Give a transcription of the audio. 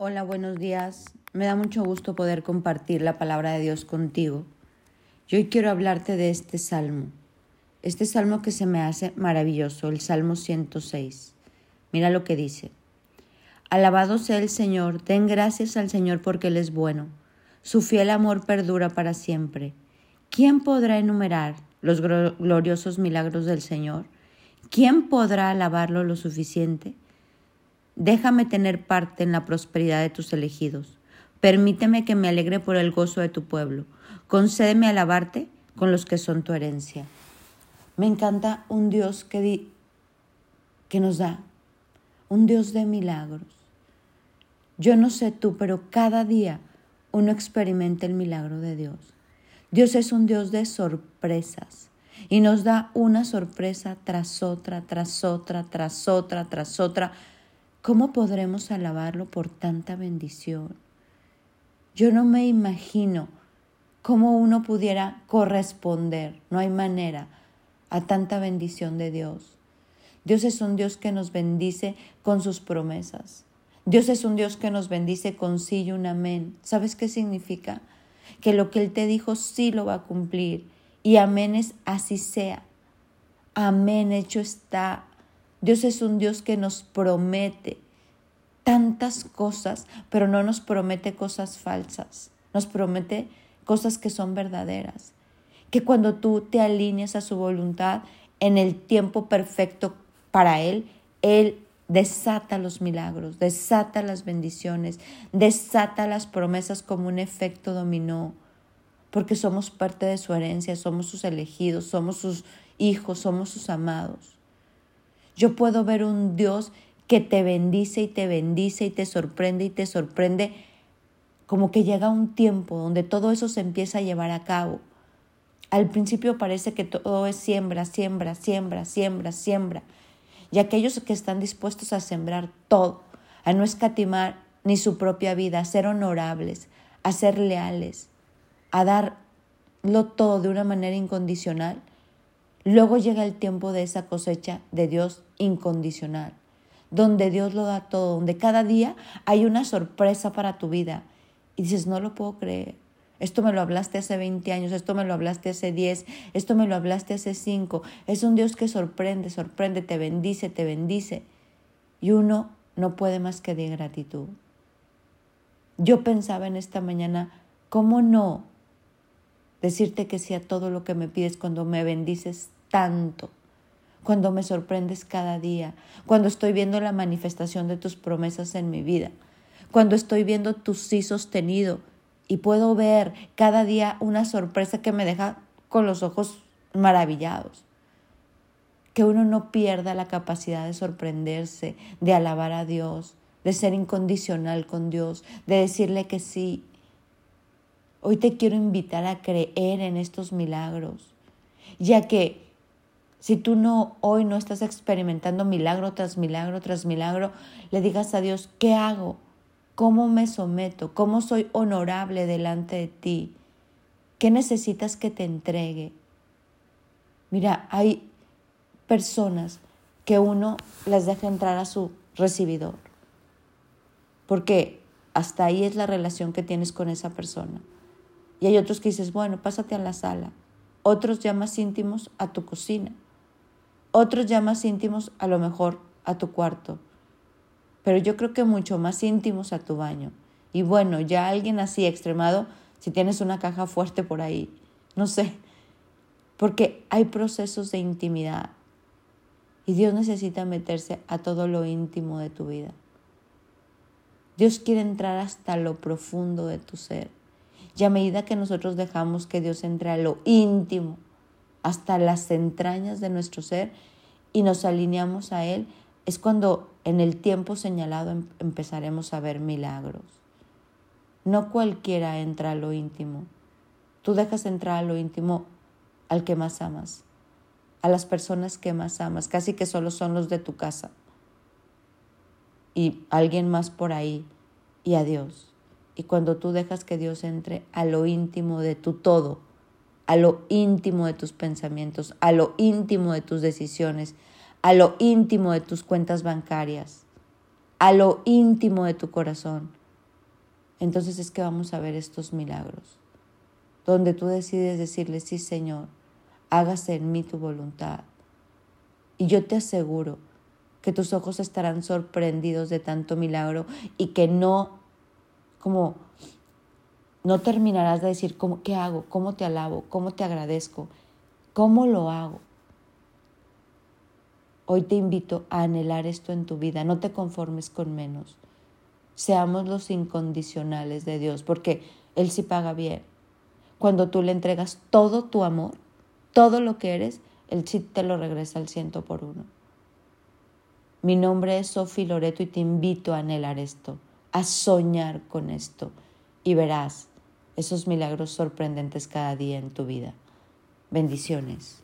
Hola, buenos días. Me da mucho gusto poder compartir la palabra de Dios contigo. Yo hoy quiero hablarte de este salmo, este salmo que se me hace maravilloso, el Salmo 106. Mira lo que dice. Alabado sea el Señor, den gracias al Señor porque Él es bueno. Su fiel amor perdura para siempre. ¿Quién podrá enumerar los gloriosos milagros del Señor? ¿Quién podrá alabarlo lo suficiente? Déjame tener parte en la prosperidad de tus elegidos. Permíteme que me alegre por el gozo de tu pueblo. Concédeme alabarte con los que son tu herencia. Me encanta un Dios que, que nos da, un Dios de milagros. Yo no sé tú, pero cada día uno experimenta el milagro de Dios. Dios es un Dios de sorpresas y nos da una sorpresa tras otra, tras otra, tras otra, tras otra ¿Cómo podremos alabarlo por tanta bendición? Yo no me imagino cómo uno pudiera corresponder, no hay manera, a tanta bendición de Dios. Dios es un Dios que nos bendice con sus promesas. Dios es un Dios que nos bendice con sí y un amén. ¿Sabes qué significa? Que lo que Él te dijo sí lo va a cumplir. Y amén es así sea. Amén, hecho está. Dios es un Dios que nos promete tantas cosas, pero no nos promete cosas falsas. Nos promete cosas que son verdaderas. Que cuando tú te alineas a su voluntad en el tiempo perfecto para Él, Él desata los milagros, desata las bendiciones, desata las promesas como un efecto dominó, porque somos parte de su herencia, somos sus elegidos, somos sus hijos, somos sus amados. Yo puedo ver un Dios que te bendice y te bendice y te sorprende y te sorprende, como que llega un tiempo donde todo eso se empieza a llevar a cabo. Al principio parece que todo es siembra, siembra, siembra, siembra, siembra. Y aquellos que están dispuestos a sembrar todo, a no escatimar ni su propia vida, a ser honorables, a ser leales, a darlo todo de una manera incondicional, Luego llega el tiempo de esa cosecha de Dios incondicional, donde Dios lo da todo, donde cada día hay una sorpresa para tu vida. Y dices, no lo puedo creer. Esto me lo hablaste hace 20 años, esto me lo hablaste hace 10, esto me lo hablaste hace 5. Es un Dios que sorprende, sorprende, te bendice, te bendice. Y uno no puede más que de gratitud. Yo pensaba en esta mañana, ¿cómo no decirte que sí a todo lo que me pides cuando me bendices tanto, cuando me sorprendes cada día, cuando estoy viendo la manifestación de tus promesas en mi vida, cuando estoy viendo tu sí sostenido y puedo ver cada día una sorpresa que me deja con los ojos maravillados. Que uno no pierda la capacidad de sorprenderse, de alabar a Dios, de ser incondicional con Dios, de decirle que sí. Hoy te quiero invitar a creer en estos milagros, ya que si tú no hoy no estás experimentando milagro tras milagro tras milagro, le digas a Dios, ¿qué hago? ¿Cómo me someto? ¿Cómo soy honorable delante de ti? ¿Qué necesitas que te entregue? Mira, hay personas que uno les deja entrar a su recibidor, porque hasta ahí es la relación que tienes con esa persona. Y hay otros que dices, bueno, pásate a la sala, otros ya más íntimos a tu cocina otros ya más íntimos a lo mejor a tu cuarto, pero yo creo que mucho más íntimos a tu baño. Y bueno, ya alguien así extremado, si tienes una caja fuerte por ahí, no sé, porque hay procesos de intimidad y Dios necesita meterse a todo lo íntimo de tu vida. Dios quiere entrar hasta lo profundo de tu ser. Y a medida que nosotros dejamos que Dios entre a lo íntimo hasta las entrañas de nuestro ser y nos alineamos a Él, es cuando en el tiempo señalado em-, empezaremos a ver milagros. No cualquiera entra a lo íntimo. Tú dejas entrar a lo íntimo al que más amas, a las personas que más amas, casi que solo son los de tu casa y alguien más por ahí y a Dios. Y cuando tú dejas que Dios entre a lo íntimo de tu todo, a lo íntimo de tus pensamientos, a lo íntimo de tus decisiones, a lo íntimo de tus cuentas bancarias, a lo íntimo de tu corazón. entonces es que vamos a ver estos milagros, donde tú decides decirle, sí Señor, hágase en mí tu voluntad. Y yo te aseguro que tus ojos estarán sorprendidos de tanto milagro y que no, como, no terminarás de decir, ¿cómo, ¿qué hago? ¿Cómo te alabo? ¿Cómo te agradezco? ¿Cómo lo hago? Hoy te invito a anhelar esto en tu vida, no te conformes con menos. Seamos los incondicionales de Dios, porque Él sí paga bien. Cuando tú le entregas todo tu amor, todo lo que eres, Él sí te lo regresa al ciento por uno. Mi nombre es Sofi Loreto y te invito a anhelar esto, a soñar con esto y verás esos milagros sorprendentes cada día en tu vida. Bendiciones.